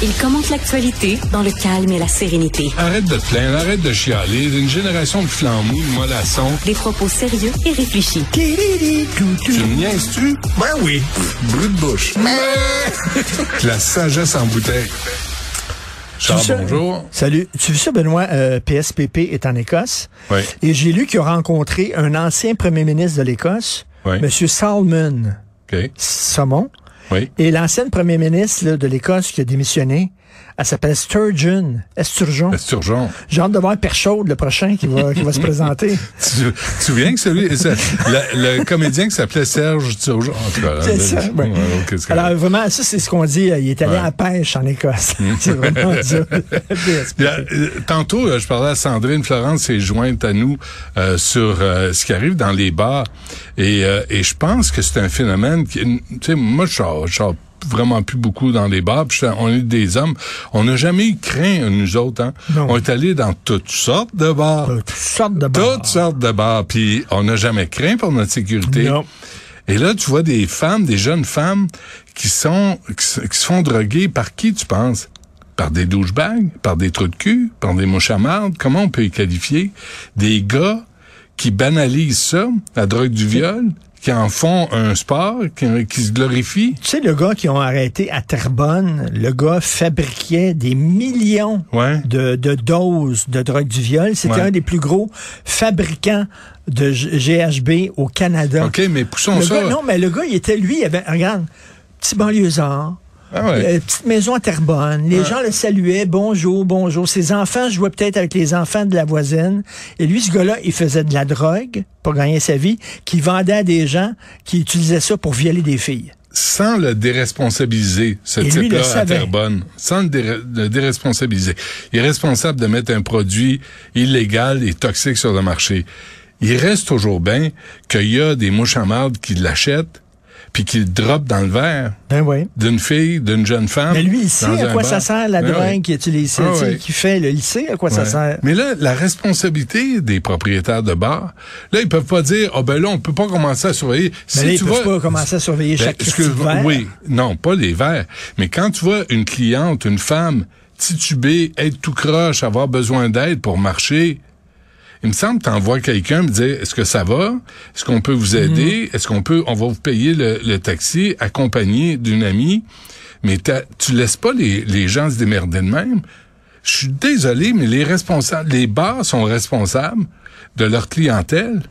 Il commente l'actualité dans le calme et la sérénité. Arrête de te plaindre, arrête de chialer. Une génération de flambous, de mollassons. Des propos sérieux et réfléchis. Tu me niaises-tu? Ben oui. Brut de bouche. La sagesse en bouteille. Charles, Tu sais- bonjour. Salut. Tu vu ça, Benoît? Euh, PSPP est en Écosse. Oui. Et j'ai lu qu'il a rencontré un ancien premier ministre de l'Écosse, Oui. M. Salmon OK. Saumon. Et l'ancienne premier ministre de l'Écosse qui a démissionné, elle s'appelle Sturgeon. Esturgeon. Esturgeon. J'ai hâte de voir Perchaude, le prochain, qui va, qui va se présenter. Tu tu te souviens que celui, ça- le, le comédien qui s'appelait Serge Turgeon? En tout cas, C'est ça, ouais. ouais, Alors, vraiment, ça, c'est ce qu'on dit. euh, Il est allé Ouais. à la pêche en Écosse. c'est vraiment a, euh, tantôt, euh, je parlais à Sandrine Florence, s'est jointe à nous euh, sur euh, ce qui arrive dans les bars. Et, euh, et je pense que c'est un phénomène qui... Tu sais, moi, je sors, je sors vraiment plus beaucoup dans les bars. Puis on est des hommes. On n'a jamais eu craint, nous autres. Hein? On est allés dans toutes sortes de bars. Toutes sortes de bars. Toutes sortes de bars. Puis on n'a jamais craint pour notre sécurité. Non. Et là, tu vois des femmes, des jeunes femmes qui sont qui, se- qui se font droguer par qui, tu penses? Par des douchebags? Par des trous de cul? Par des mouches à marde? Comment on peut les qualifier? Des gars qui banalisent ça, la drogue du viol, qui en font un sport, qui, qui se glorifient. Tu sais, le gars qui ont arrêté à Terrebonne, le gars fabriquait des millions Ouais. de, de doses de drogue du viol. C'était Ouais. un des plus gros fabricants de GHB au Canada. OK, mais poussons Le ça. gars, non, mais le gars, il était, lui, il avait, regarde, petit banlieusard, Ah ouais. euh, petite maison à Terrebonne. Les gens le saluaient, bonjour, bonjour. Ses enfants jouaient peut-être avec les enfants de la voisine. Et lui, ce gars-là, il faisait de la drogue pour gagner sa vie, qui vendait à des gens qui utilisaient ça pour violer des filles. sans le déresponsabiliser, ce type-là à. Terrebonne, sans le déresponsabiliser. Il est responsable de mettre un produit illégal et toxique sur le marché. Il reste toujours bien qu'il y a des mouches à marde qui l'achètent puis qui le dropent dans le verre Ben oui. d'une fille, d'une jeune femme. Mais lui, il sait à quoi bar. ça sert la Ben drogue oui. qu'il utilise, Ah tu ouais. qu'il fait, il sait à quoi ça sert. Mais là, la responsabilité des propriétaires de bars, là, ils peuvent pas dire, oh ben là, on peut pas commencer à surveiller. Mais là, ils peuvent pas commencer à surveiller Ben, chaque que- verre. Oui, non, pas les verres. Mais quand tu vois une cliente, une femme, titubée, être tout croche, avoir besoin d'aide pour marcher, il me semble que t'envoies quelqu'un me dire, est-ce que ça va? Est-ce qu'on peut vous aider? Mhm. Est-ce qu'on peut, on va vous payer le, le taxi accompagné d'une amie? Mais t'as- tu laisses pas les, les gens se démerder de même? Je suis désolé, mais les responsables, les bars sont responsables de leur clientèle.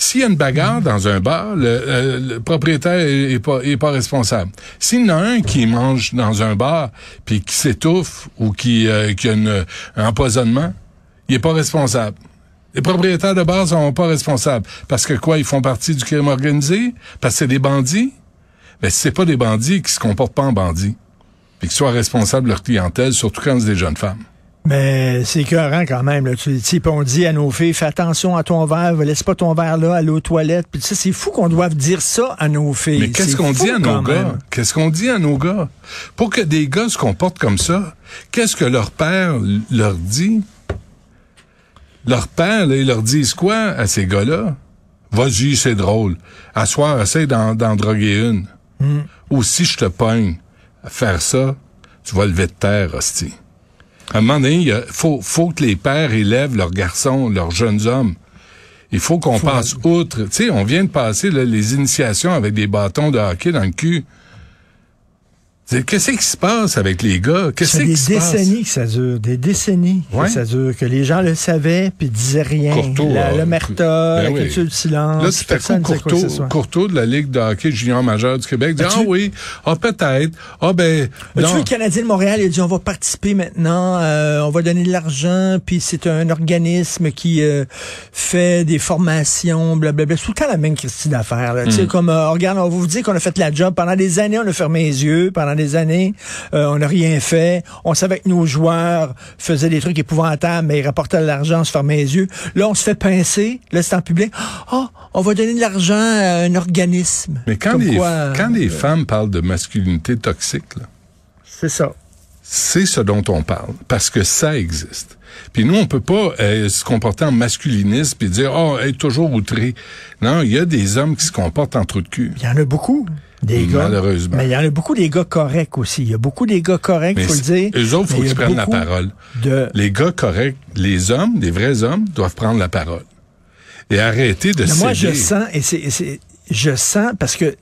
S'il y a une bagarre dans un bar, le, euh, le propriétaire est, est pas, est pas responsable. S'il y en a un qui mange dans un bar puis qui s'étouffe ou qui, euh, qui a une- un empoisonnement, il est pas responsable. Les propriétaires de bars sont pas responsables. Parce que quoi, ils font partie du crime organisé? Parce que c'est des bandits? Mais c'est pas des bandits qui se comportent pas en bandits. Puis qui soient responsables de leur clientèle, surtout quand c'est des jeunes femmes. Mais c'est écœurant quand même. Là. Tu on dit à nos filles, fais attention à ton verre, laisse pas ton verre là, aller aux toilettes. Puis tu sais, c'est fou qu'on doive dire ça à nos filles. Mais qu'est-ce qu'on dit à nos gars? Qu'est-ce qu'on dit à nos gars? Pour que des gars se comportent comme ça, qu'est-ce que leur père leur dit? Leur père, là, ils leur disent quoi à ces gars-là? Vas-y, c'est drôle. À soir, essaye d'en, d'en droguer une. Hmm. Ou si je te pogne à faire ça, tu vas lever de terre, hostie. À un moment donné, il faut, faut que les pères élèvent leurs garçons, leurs jeunes hommes. Il faut qu'on passe outre. Tu sais, on vient de passer là, les initiations avec des bâtons de hockey dans le cul. Qu'est-ce qui se passe avec les gars? Qu'est-ce Ça fait qui des se passe? décennies que ça dure, des décennies Ouais. que ça dure, que les gens le savaient puis disaient rien. Courtois, la, euh, l'omerta, ben la oui. culture du silence. Là, tout à coup, Courteau. Courteau de la Ligue de hockey junior majeur du Québec dit, ah oui, ah peut-être, ah ben, vu le Canadien de Montréal, il a dit on va participer maintenant, euh, on va donner de l'argent, puis c'est un organisme qui euh, fait des formations, blablabla. C'est tout le temps la même Christie d'affaires. là. Tu Hmm. sais, comme, euh, regarde, on va vous dire qu'on a fait la job. Pendant des années, on a fermé les yeux. Pendant des années, euh, on n'a rien fait. On savait que nos joueurs faisaient des trucs épouvantables, mais ils rapportaient de l'argent, on se fermait les yeux. Là, on se fait pincer. Là, c'est en public. Oh, on va donner de l'argent à un organisme. Mais quand les, quoi, quand les euh, femmes parlent de masculinité toxique, C'est ça. c'est ce dont on parle, parce que ça existe. Puis nous, on peut pas euh, se comporter en masculiniste puis dire oh être toujours outré. Non, il y a des hommes qui se comportent en trou de cul. Il y en a beaucoup. Des gars. Malheureusement. Mais il y en a beaucoup des gars corrects aussi. Il y a beaucoup des gars corrects, Mais faut le dire. eux autres, faut il y qu'ils prennent la parole. De... Les gars corrects, les hommes, les vrais hommes, doivent prendre la parole et arrêter de Mais moi, je sens, et c'est, et c'est- je sens parce que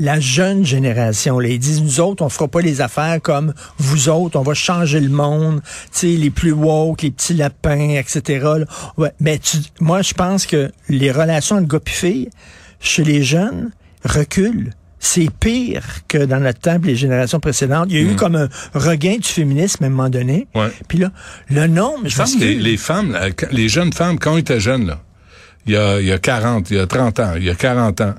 la jeune génération, là, ils disent, nous autres, on fera pas les affaires comme vous autres, on va changer le monde, tu sais, les plus woke, les petits lapins, etc. là. Ouais, mais tu, moi, je pense que les relations entre gars et filles, chez les jeunes, reculent. C'est pire que dans notre temps, les générations précédentes. Il y a eu comme un regain du féminisme à un moment donné. Mm. Ouais. Puis là, le nombre, je semble que les, femmes, là, les jeunes femmes, quand ils étaient jeunes, là, il y a, il y a 40, il y a 30 ans, il y a 40 ans,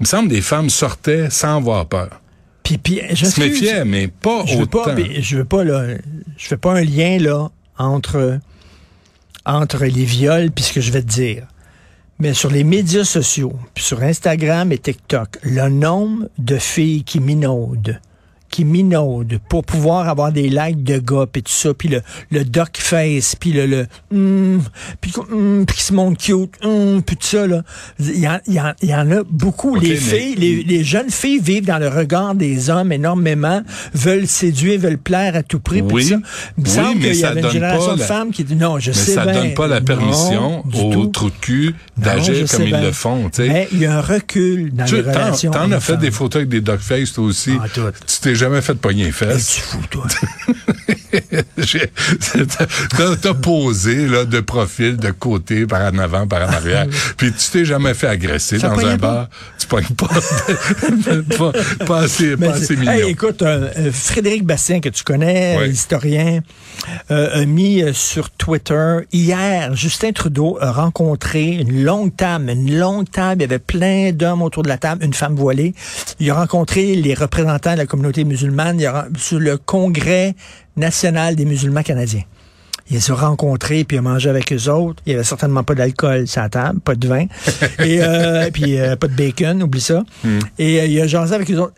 il me semble que les femmes sortaient sans avoir peur. Puis, puis, je se méfiaient, mais pas je veux autant. pas, mais je veux pas là, je fais pas un lien là entre entre les viols puis ce que je vais te dire. Mais sur les médias sociaux, puis sur Instagram et TikTok, le nombre de filles qui minaudent, qui minaudent pour pouvoir avoir des likes de gars puis tout ça, puis le, le duck face, puis le, le hum, puis puis qui se montre cute, hum, puis tout ça là, il y, en- il y en- il y en a beaucoup. Les mais- filles, les, les jeunes filles vivent dans le regard des hommes énormément, veulent séduire, veulent plaire à tout prix. puis Oui. ça. Il me Oui, semble mais qu'il y ça avait une donne génération pas de la- femmes qui dit non, je mais sais ça bien. donne pas la permission aux trous de cul d'agir comme ils le font. tu sais. Mais il y a un recul dans Tu les relations. t'en as fait des photos avec des dog face toi aussi. Ah. Tu t'es jamais fait pogner les fesses. tu fous, toi. T'as, posé là, de profil, de côté, par en avant, par en arrière. Puis tu t'es jamais fait agresser Ça dans un pas? bar. Tu pognes pas, pas, pas assez, pas assez mignon. Hey, écoute, euh, Frédéric Bastien, que tu connais, historien, euh, a mis euh, sur Twitter hier, Justin Trudeau a rencontré une longue table, une longue table, il y avait plein d'hommes autour de la table, une femme voilée. Il a rencontré les représentants de la communauté musulmane il a, sur le congrès national des musulmans canadiens. Il les a rencontrés, puis il a mangé avec eux autres. Il y avait certainement pas d'alcool sur la table, pas de vin, et euh, puis euh, pas de bacon, oublie ça. Et euh, il a jasé avec eux autres.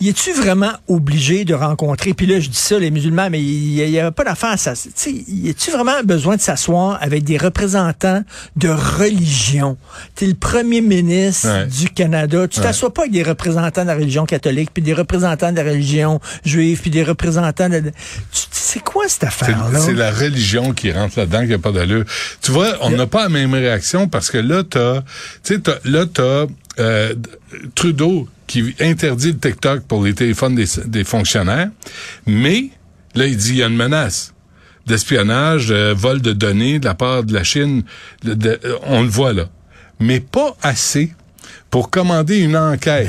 Y es-tu vraiment obligé de rencontrer, puis là je dis ça les musulmans, mais il n'y avait pas d'affaire à ça. Tu sais, y a-tu vraiment besoin de s'asseoir avec des représentants de religion? Tu es le premier ministre Ouais. du Canada. Tu t'assois pas avec des représentants de la religion catholique, puis des représentants de la religion juive, puis des représentants de... Tu- C'est quoi cette affaire-là? c'est la religion qui rentre là-dedans, qui n'a pas d'allure. Tu vois, on n'a pas la même réaction parce que là, t'as, tu sais, là, t'as euh, Trudeau qui interdit le TikTok pour les téléphones des, des fonctionnaires, mais là, il dit il y a une menace d'espionnage, de vol de données de la part de la Chine. de- de- euh, on le voit là. Mais pas assez pour commander une enquête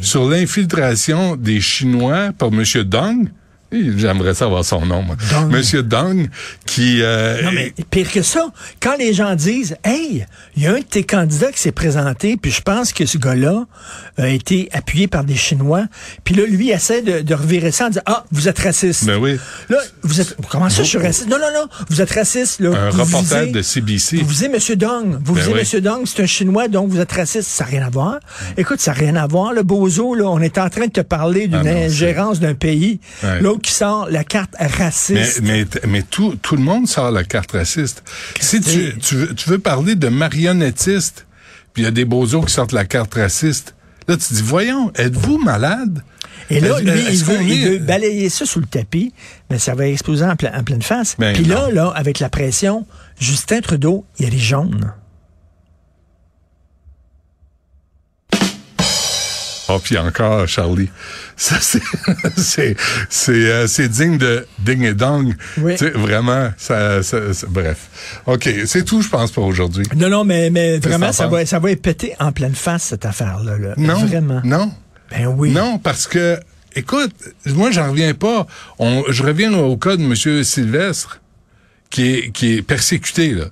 sur l'infiltration des Chinois par M. Dong. J'aimerais savoir son nom, moi. Dong. Monsieur Dong, qui... euh, Non, mais pire que ça, quand les gens disent Hey, il y a un de tes candidats qui s'est présenté, puis je pense que ce gars-là a été appuyé par des Chinois, puis là, lui, il essaie de, de revirer ça en disant Ah, vous êtes raciste. Ben oui. Là, vous êtes. Comment ça, je suis raciste? Non, non, non, vous êtes raciste. Là. Un Vous reporter visez- de CBC. Vous visez M. Dong. Vous Ben visez oui. M. Dong, c'est un Chinois, donc vous êtes raciste. Ça n'a rien à voir. Écoute, ça n'a rien à voir. Le bozo, là, on est en train de te parler d'une Ah c'est- ingérence d'un pays. Ouais. Qui sort la carte raciste. mais, mais tout, tout le monde sort la carte raciste. Si tu, tu, veux, tu veux parler de marionnettistes, puis il y a des bozos qui sortent la carte raciste, là, tu dis, voyons, êtes-vous malade? Et là, lui, il veut, il est- veut balayer ça sous le tapis, mais ça va exploser en, plein- en pleine face. Ben Puis là, là, avec la pression, Justin Trudeau, il y a Oh, puis encore, Charlie. Ça, c'est, c'est, c'est, euh, c'est digne de ding et dong. Oui. Tu sais, vraiment, ça, ça- ça- bref. OK, c'est tout, je pense, pour aujourd'hui. Non, non, mais, mais vraiment, ça va, ça va être pété en pleine face, cette affaire-là. là. Non. Vraiment. Non. Ben oui. Non, parce que, écoute, moi, j'en reviens pas. On, je reviens au cas de M. Sylvestre, qui est, qui est persécuté, là.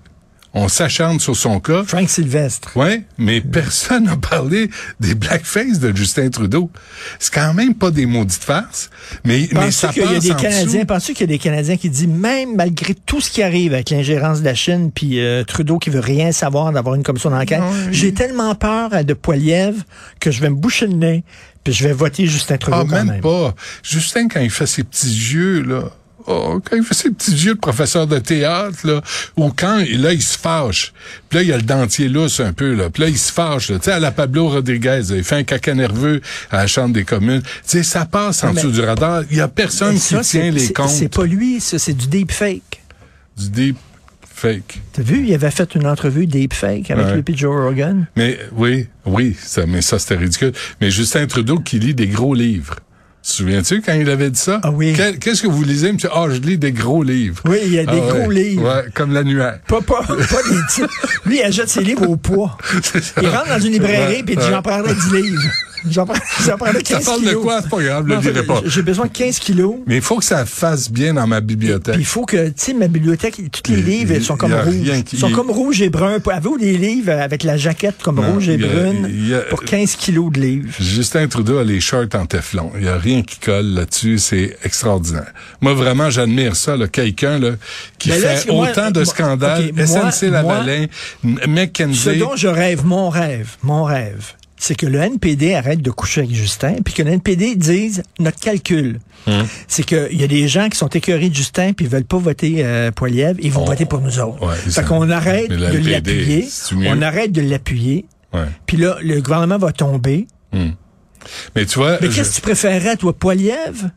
On s'acharne sur son cas. Frank Sylvestre. Ouais, mais personne n'a parlé des blackface de Justin Trudeau. C'est quand même pas des maudites farces, mais, mais ça qu'il y a passe des en Canadiens, penses-tu qu'il y a des Canadiens qui disent, même malgré tout ce qui arrive avec l'ingérence de la Chine, puis euh, Trudeau qui veut rien savoir d'avoir une commission d'enquête, j'ai tellement peur euh, de Poiliev que je vais me boucher le nez, puis je vais voter Justin Trudeau Ah, quand même, même. pas. Justin, quand il fait ses petits yeux, là, oh, quand il fait ses petits yeux de professeur de théâtre, là, ou quand, là, il se fâche. Puis là, il y a le dentier lousse un peu, là. Puis là, il se fâche, là. Tu sais, à la Pablo Rodriguez, là, il fait un caca nerveux à la Chambre des communes. Tu sais, ça passe en Mais- dessous du radar. Il y a personne qui tient les comptes C'est pas lui, ça, c'est du deepfake. du deep fake. T'as vu, il avait fait une entrevue deepfake avec Ouais. et Joe Rogan? Mais oui, oui, ça, mais ça, c'était ridicule. Mais Justin Trudeau qui lit des gros livres. Tu te souviens-tu quand il avait dit ça? Ah oui. Qu'est-ce que vous lisez, monsieur? Ah, je lis des gros livres. Oui, il y a des Ah gros ouais. livres. Ouais, comme l'annuaire. Pas, pas, pas des titres. Lui, il achète ses livres au poids. Il rentre dans une librairie Ouais, puis il dit, j'en prendrai 10 livres. J'en prends- j'en prendrai 15 Ça parle kilos. de quoi? C'est pas grave, je Non, le en fait, dirai pas. J'ai besoin de 15 kilos. Mais il faut que ça fasse bien dans ma bibliothèque. Puis il faut que, tu sais, ma bibliothèque, tous les livres, il- ils sont comme rouges. Ils sont comme rouge et brun. Avez-vous des livres avec la jaquette comme Non, rouge et a- brune a- pour 15 kilos de livres? Justin Trudeau a les shirts en téflon. Il y a rien qui colle là-dessus. C'est extraordinaire. Moi, vraiment, j'admire ça, là, quelqu'un là, qui là, fait moi- autant de scandales. ok, moi- SNC Lavalin, Ce McKenzie. dont je rêve, mon rêve, mon rêve, c'est que le NPD arrête de coucher avec Justin, puis que le NPD dise notre calcul. Hum. C'est qu'il y a des gens qui sont écœurés de Justin puis ils veulent pas voter euh, Poiliev, ils vont Oh, voter pour nous autres. ouais, fait qu'on arrête de l'appuyer. On arrête de l'appuyer. Puis là, le gouvernement va tomber. Mais tu vois, Mais qu'est-ce que tu préférerais, toi, Poiliev?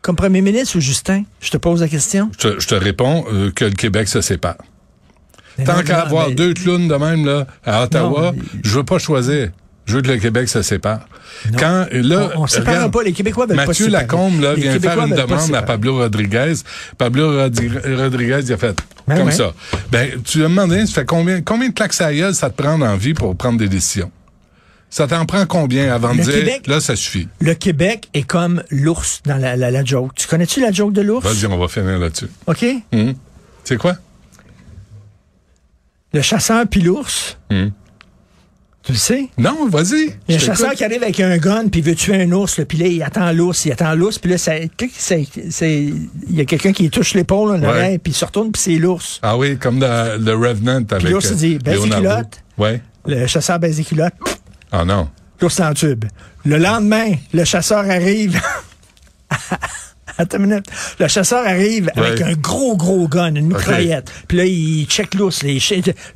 Comme premier ministre ou Justin? Je te pose la question. je, te, je te réponds euh, que le Québec se sépare. Mais Tant qu'à avoir mais- deux clowns de même là à Ottawa, Non, mais- je veux pas choisir. Je veux que le Québec se sépare. Quand là, On, on regarde, pas. Les Québécois veulent Mathieu. Lacombe là, Les vient Québécois faire une demande à. Pablo Rodriguez. Pablo Rodri- Rodriguez, il a fait Ben comme ouais. ça. Ben, tu lui as demandé, ça fait combien, combien de claques à gueule ça te prend en vie pour prendre des décisions? Ça t'en prend combien avant de dire, Québec- là, ça suffit? Le Québec est comme l'ours dans la, la, la joke. Tu connais-tu la joke de l'ours? Vas-y, on va finir là-dessus. OK? Hum. C'est quoi? Le chasseur puis l'ours? Hum. Tu le sais? Non, vas-y. Il y a un chasseur qui arrive avec un gun, puis il veut tuer un ours, puis là, il attend l'ours, il attend l'ours, puis là, ça, c'est- il y a quelqu'un qui touche l'épaule, l'oreille, puis il se retourne, puis c'est l'ours. Ah oui, comme dans The Revenant avec l'ours, il dit, euh, baisse culottes. Ouais. Le chasseur baise les culottes, Ah non. l'ours en tube. Le lendemain, le chasseur arrive. Attends une minute. Le chasseur arrive avec un gros, gros gun, une mitraillette. Puis là, il check l'ours.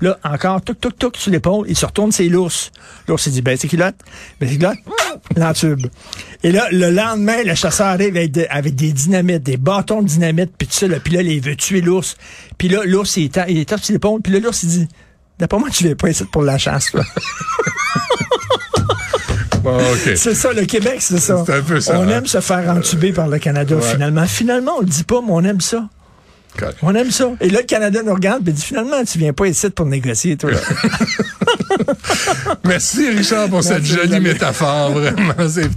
Là, encore, touc, touc, touc, sur l'épaule. Il se retourne, c'est l'ours. L'ours, il dit, ben, c'est culotte. Ben, c'est culotte. L'entube. Et là, le lendemain, le chasseur arrive avec, de- avec des dynamites, des bâtons de dynamite, puis tout ça, là. Puis là, il veut tuer l'ours. Puis là, l'ours, il, il tape sur l'épaule. Puis là, l'ours, il dit, d'après moi, tu viens pas ici pour la chasse, là. Bon, OK. C'est ça, le Québec, c'est ça. C'est un peu ça, On hein. aime se faire entuber par le Canada, Ouais. finalement. Finalement, on le dit pas, mais on aime ça. Correct. On aime ça. Et là, le Canada nous regarde et dit finalement, tu viens pas ici pour négocier, toi. Merci, Richard, pour cette jolie métaphore. Vraiment, c'est